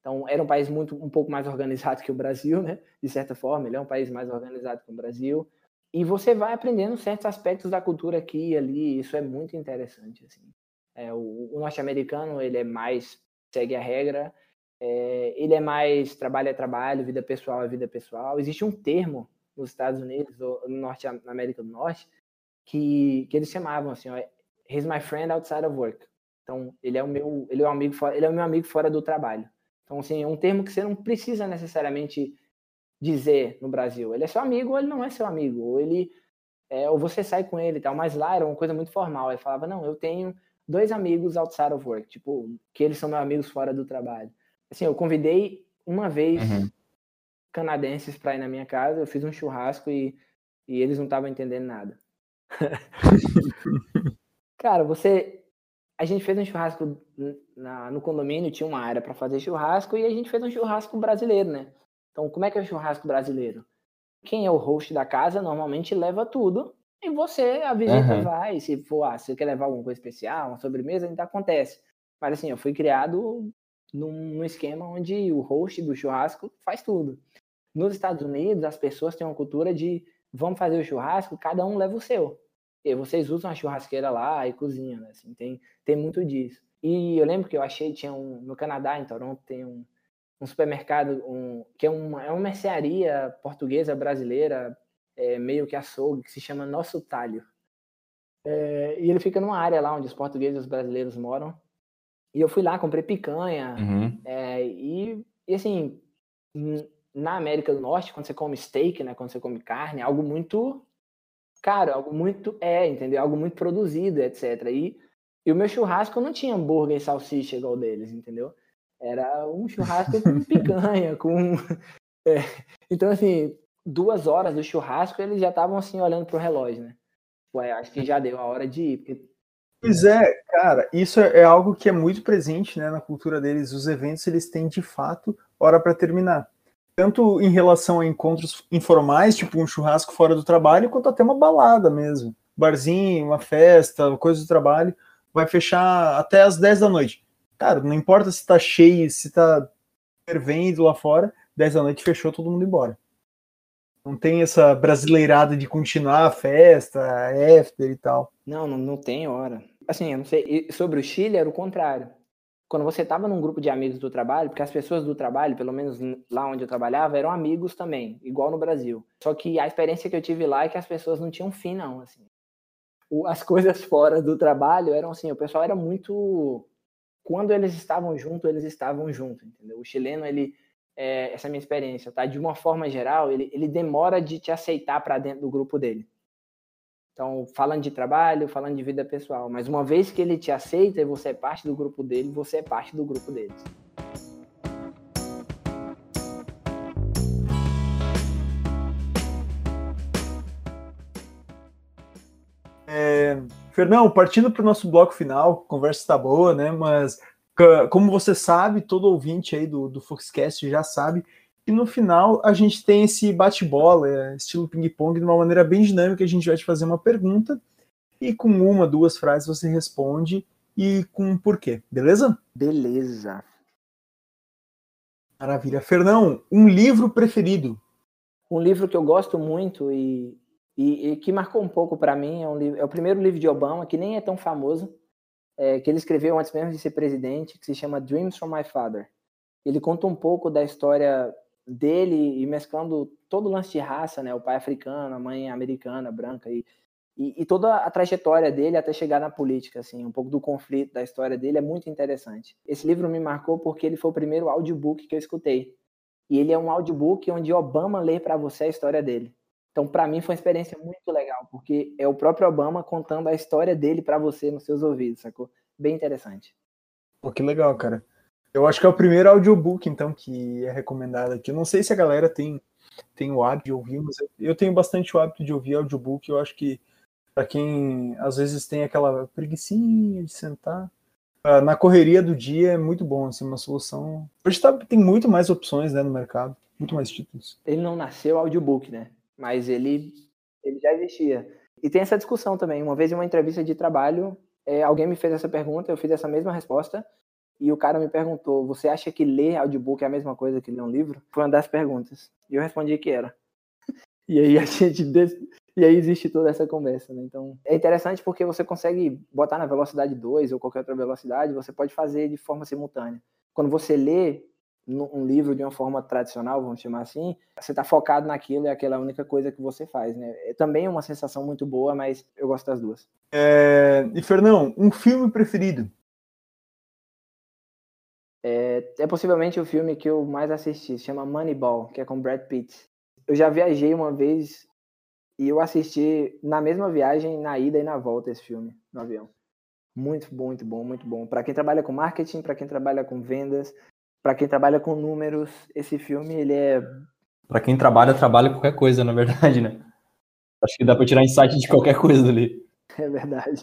Então, era um país muito um pouco mais organizado que o Brasil, né? De certa forma, ele é um país mais organizado que o Brasil. E você vai aprendendo certos aspectos da cultura aqui e ali, isso é muito interessante, assim. É, o, o norte-americano, ele é mais segue a regra, é, ele é mais trabalho é trabalho, vida pessoal é vida pessoal. Existe um termo nos Estados Unidos, ou no norte, na América do Norte, que, que eles chamavam assim, ó, he's my friend outside of work. Então, ele é o meu, ele é o amigo, fora, ele é o meu amigo fora do trabalho. Então, assim, é um termo que você não precisa necessariamente dizer no Brasil. Ele é seu amigo ou ele não é seu amigo, ou ele é, ou você sai com ele e tal, mas lá era uma coisa muito formal. Ele falava: "Não, eu tenho dois amigos outside of work, tipo, que eles são meus amigos fora do trabalho". Assim, eu convidei uma vez uhum. canadenses para ir na minha casa, eu fiz um churrasco e, e eles não estavam entendendo nada. Cara, você. A gente fez um churrasco na, no condomínio, tinha uma área para fazer churrasco, e a gente fez um churrasco brasileiro, né? Então, como é que é o churrasco brasileiro? Quem é o host da casa normalmente leva tudo, e você, a visita uhum. vai. Se for, ah, se você quer levar alguma coisa especial, uma sobremesa, ainda acontece. Mas assim, eu fui criado num, esquema onde o host do churrasco faz tudo. Nos Estados Unidos, as pessoas têm uma cultura de vamos fazer o churrasco, cada um leva o seu. E vocês usam a churrasqueira lá e cozinham, né? Assim, tem, tem muito disso. E eu lembro que eu achei, tinha um, no Canadá, em Toronto, tem um, um supermercado, um, que é uma, é uma mercearia portuguesa brasileira, é, meio que açougue, que se chama Nosso Talho. É, e ele fica numa área lá onde os portugueses e os brasileiros moram. E eu fui lá, comprei picanha. Uhum. É, e, e, assim, na América do Norte, quando você come steak, né, quando você come carne, é algo muito caro, algo muito é, entendeu? Algo muito produzido, etc. E, e o meu churrasco não tinha hambúrguer e salsicha igual deles, entendeu? Era um churrasco com picanha, com é. então assim, duas horas do churrasco eles já estavam assim olhando pro relógio, né? Ué, acho que já deu a hora de ir, porque Pois é, cara, isso é, é algo que é muito presente né, na cultura deles. Os eventos eles têm de fato hora para terminar tanto em relação a encontros informais, tipo um churrasco fora do trabalho, quanto até uma balada mesmo. Barzinho, uma festa, coisa do trabalho, vai fechar até as 10 da noite. Cara, não importa se tá cheio, se tá fervendo lá fora, 10 da noite fechou, todo mundo embora. Não tem essa brasileirada de continuar a festa, after e tal. Não, não, não tem hora. Assim, eu não sei. Sobre o Chile era o contrário quando você estava num grupo de amigos do trabalho, porque as pessoas do trabalho, pelo menos lá onde eu trabalhava, eram amigos também, igual no Brasil. Só que a experiência que eu tive lá é que as pessoas não tinham fim, não, assim. as coisas fora do trabalho eram assim, o pessoal era muito quando eles estavam juntos, eles estavam juntos, entendeu? O chileno, ele é, essa é a minha experiência, tá? De uma forma geral, ele, ele demora de te aceitar para dentro do grupo dele. Então, falando de trabalho, falando de vida pessoal. Mas uma vez que ele te aceita e você é parte do grupo dele, você é parte do grupo deles. É, Fernão, partindo para o nosso bloco final, conversa está boa, né? Mas como você sabe, todo ouvinte aí do, do Foxcast já sabe e no final a gente tem esse bate-bola, é, estilo ping-pong, de uma maneira bem dinâmica. A gente vai te fazer uma pergunta e com uma, duas frases você responde e com um porquê, beleza? Beleza. Maravilha. Fernão, um livro preferido? Um livro que eu gosto muito e, e, e que marcou um pouco para mim é, um é o primeiro livro de Obama, que nem é tão famoso, é, que ele escreveu antes mesmo de ser presidente, que se chama Dreams from My Father. Ele conta um pouco da história dele e mesclando todo o lance de raça, né? O pai africano, a mãe americana, branca e, e, e, toda a trajetória dele até chegar na política, assim, um pouco do conflito da história dele é muito interessante. Esse livro me marcou porque ele foi o primeiro audiobook que eu escutei. E ele é um audiobook onde Obama lê para você a história dele. Então, para mim foi uma experiência muito legal, porque é o próprio Obama contando a história dele para você nos seus ouvidos, sacou? Bem interessante. Pô, que legal, cara. Eu acho que é o primeiro audiobook, então, que é recomendado aqui. Eu não sei se a galera tem, tem o hábito de ouvir, mas eu tenho bastante o hábito de ouvir audiobook. Eu acho que Para quem às vezes tem aquela preguiçinha de sentar. Uh, na correria do dia é muito bom, assim, uma solução. Hoje tá, tem muito mais opções né, no mercado, muito mais títulos. Ele não nasceu audiobook, né? Mas ele, ele já existia. E tem essa discussão também. Uma vez em uma entrevista de trabalho, é, alguém me fez essa pergunta, eu fiz essa mesma resposta, e o cara me perguntou: Você acha que ler audiobook é a mesma coisa que ler um livro? Foi uma das perguntas. E eu respondi que era. E aí a gente. E aí existe toda essa conversa, né? Então, é interessante porque você consegue botar na velocidade 2 ou qualquer outra velocidade, você pode fazer de forma simultânea. Quando você lê um livro de uma forma tradicional, vamos chamar assim, você está focado naquilo e é aquela única coisa que você faz, né? É também uma sensação muito boa, mas eu gosto das duas. É... E Fernão, um filme preferido? É, é possivelmente o filme que eu mais assisti, se chama Moneyball, que é com Brad Pitt. Eu já viajei uma vez e eu assisti na mesma viagem, na ida e na volta, esse filme no avião. Muito bom, muito bom, muito bom. Para quem trabalha com marketing, para quem trabalha com vendas, para quem trabalha com números, esse filme ele é. Para quem trabalha, trabalha com qualquer coisa, na verdade, né? Acho que dá para tirar insight de qualquer coisa ali. É verdade.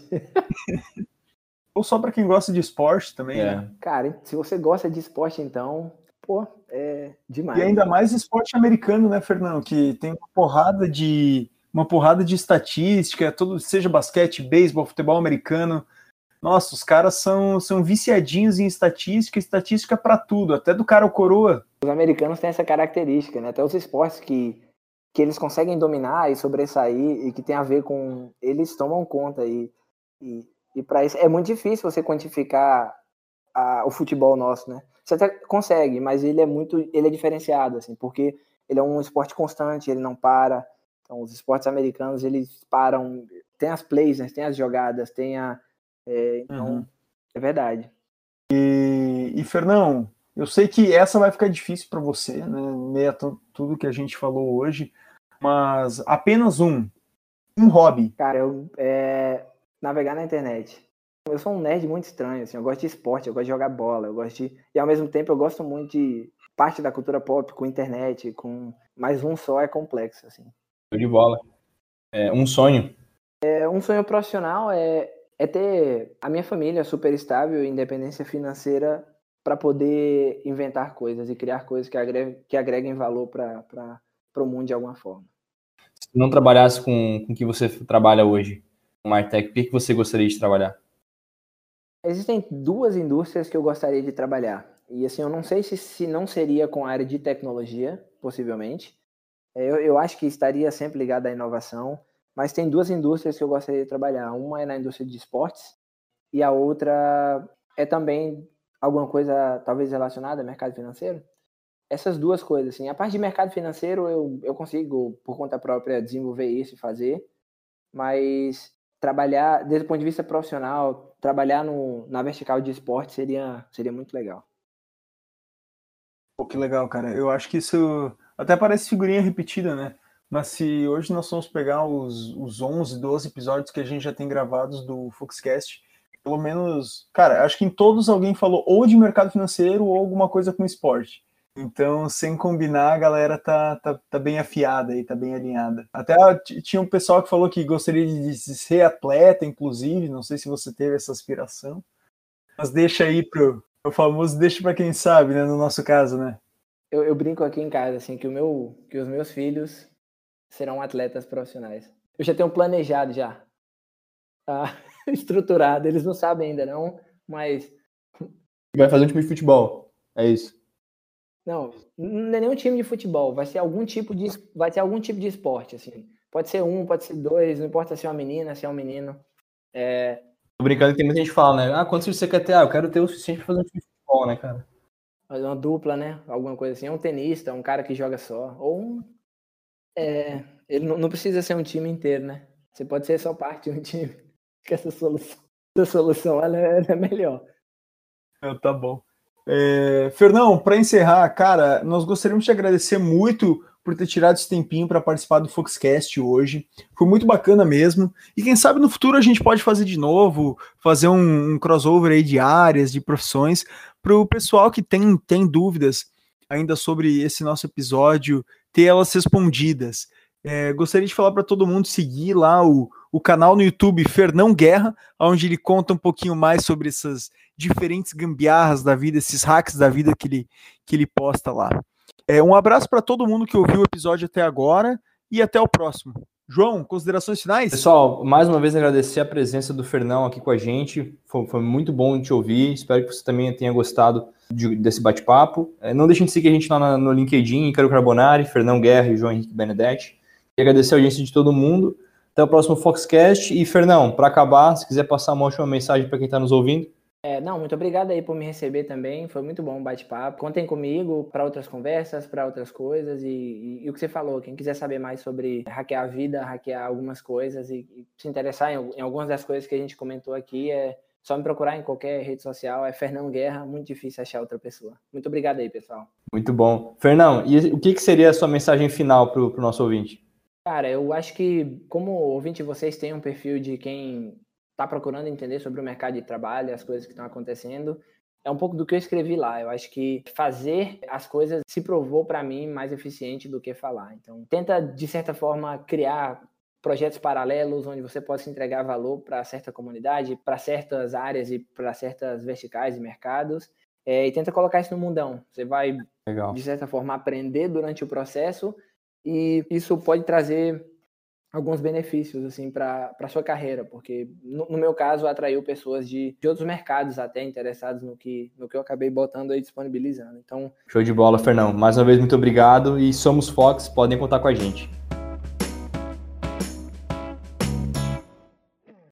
Ou só para quem gosta de esporte também, é. né? Cara, se você gosta de esporte, então, pô, é demais. E ainda mais esporte americano, né, Fernando? Que tem uma porrada de uma porrada de estatística, todo, seja basquete, beisebol, futebol americano. Nossa, os caras são, são viciadinhos em estatística, estatística para tudo, até do cara ou coroa. Os americanos têm essa característica, né? Até os esportes que, que eles conseguem dominar e sobressair e que tem a ver com. Eles tomam conta. E, e, e para isso é muito difícil você quantificar a, o futebol nosso, né? Você até consegue, mas ele é muito. Ele é diferenciado, assim, porque ele é um esporte constante, ele não para. Então, os esportes americanos, eles param, tem as plays, né? tem as jogadas, tem a... É, então, uhum. é verdade. E, e, Fernão, eu sei que essa vai ficar difícil para você, né? Meio a tudo que a gente falou hoje, mas apenas um, um hobby. Cara, eu é, navegar na internet. Eu sou um nerd muito estranho, assim, eu gosto de esporte, eu gosto de jogar bola, eu gosto de... E ao mesmo tempo eu gosto muito de parte da cultura pop com internet, com... Mas um só é complexo, assim de bola. É, um sonho? É, um sonho profissional é, é ter a minha família super estável e independência financeira para poder inventar coisas e criar coisas que agreguem, que agreguem valor para o mundo de alguma forma. Se não trabalhasse com o que você trabalha hoje, com Martech, o que, que você gostaria de trabalhar? Existem duas indústrias que eu gostaria de trabalhar. E assim, eu não sei se, se não seria com a área de tecnologia, possivelmente, é, eu, eu acho que estaria sempre ligado à inovação, mas tem duas indústrias que eu gostaria de trabalhar. Uma é na indústria de esportes e a outra é também alguma coisa talvez relacionada ao mercado financeiro. Essas duas coisas, assim. A parte de mercado financeiro eu, eu consigo, por conta própria, desenvolver isso e fazer, mas trabalhar, desde o ponto de vista profissional, trabalhar no, na vertical de esporte seria, seria muito legal. Pô, que legal, cara. Eu acho que isso até parece figurinha repetida, né? Mas se hoje nós vamos pegar os, os 11, 12 episódios que a gente já tem gravados do Foxcast, pelo menos, cara, acho que em todos alguém falou ou de mercado financeiro ou alguma coisa com esporte. Então, sem combinar, a galera tá, tá, tá bem afiada aí, tá bem alinhada. Até tinha um pessoal que falou que gostaria de ser atleta, inclusive, não sei se você teve essa aspiração. Mas deixa aí pro famoso deixa para quem sabe, né, no nosso caso, né? eu, eu, brinco aqui em casa, assim, que, o meu, que os meus filhos serão atletas profissionais. Eu já tenho planejado já. Tá estruturado. Eles não sabem ainda, não, mas. Vai fazer um time de futebol. É isso. Não, não é nem um time de futebol, vai ser algum tipo de vai ser algum tipo de esporte, assim. Pode ser um, pode ser dois, não importa se é uma menina, se é um menino. É... Tô brincando que tem muita gente que fala, né? Ah, quantos você quer ter? Ah, eu quero ter o suficiente pra fazer um time de futebol, né, cara? uma dupla, né? Alguma coisa assim. É um tenista, um cara que joga só. Ou um. É, ele não, não, precisa ser um time inteiro, né? Você pode ser só parte de um time. Que essa solução, essa solução ela é, ela é melhor. É, tá bom. É, Fernão, para encerrar, cara, nós gostaríamos de agradecer muito por ter tirado esse tempinho para participar do Foxcast hoje. Foi muito bacana mesmo. E quem sabe no futuro a gente pode fazer de novo, fazer um, um crossover aí de áreas, de profissões, para o pessoal que tem, tem dúvidas ainda sobre esse nosso episódio, ter elas respondidas. É, gostaria de falar para todo mundo seguir lá o, o canal no YouTube Fernão Guerra, onde ele conta um pouquinho mais sobre essas diferentes gambiarras da vida, esses hacks da vida que ele, que ele posta lá. É, um abraço para todo mundo que ouviu o episódio até agora e até o próximo. João, considerações finais? Pessoal, mais uma vez agradecer a presença do Fernão aqui com a gente. Foi, foi muito bom te ouvir. Espero que você também tenha gostado de, desse bate-papo. É, não deixem de seguir a gente lá no, no LinkedIn, Ícaro Carbonari, Fernão Guerra e João Henrique Benedetti. E agradecer a audiência de todo mundo. Até o próximo Foxcast. E, Fernão, para acabar, se quiser passar uma última mensagem para quem está nos ouvindo. É, não, muito obrigado aí por me receber também. Foi muito bom o bate-papo. Contem comigo para outras conversas, para outras coisas. E, e, e, o que você falou, quem quiser saber mais sobre hackear a vida, hackear algumas coisas e, e se interessar em, em, algumas das coisas que a gente comentou aqui, é só me procurar em qualquer rede social. É Fernão Guerra, muito difícil achar outra pessoa. Muito obrigado aí, pessoal. Muito bom. Fernão, e o que, que seria a sua mensagem final para o nosso ouvinte? Cara, eu acho que, como ouvinte, vocês têm um perfil de quem está procurando entender sobre o mercado de trabalho, as coisas que estão acontecendo, é um pouco do que eu escrevi lá. Eu acho que fazer as coisas se provou para mim mais eficiente do que falar. Então, tenta de certa forma criar projetos paralelos onde você possa entregar valor para certa comunidade, para certas áreas e para certas verticais e mercados. É, e tenta colocar isso no mundão. Você vai, Legal. de certa forma, aprender durante o processo e isso pode trazer alguns benefícios assim para sua carreira, porque no, no, meu caso atraiu pessoas de, de outros mercados até interessados no que no que eu acabei botando aí disponibilizando. Então, show de bola, Fernão. Mais uma vez muito obrigado e somos Fox, podem contar com a gente.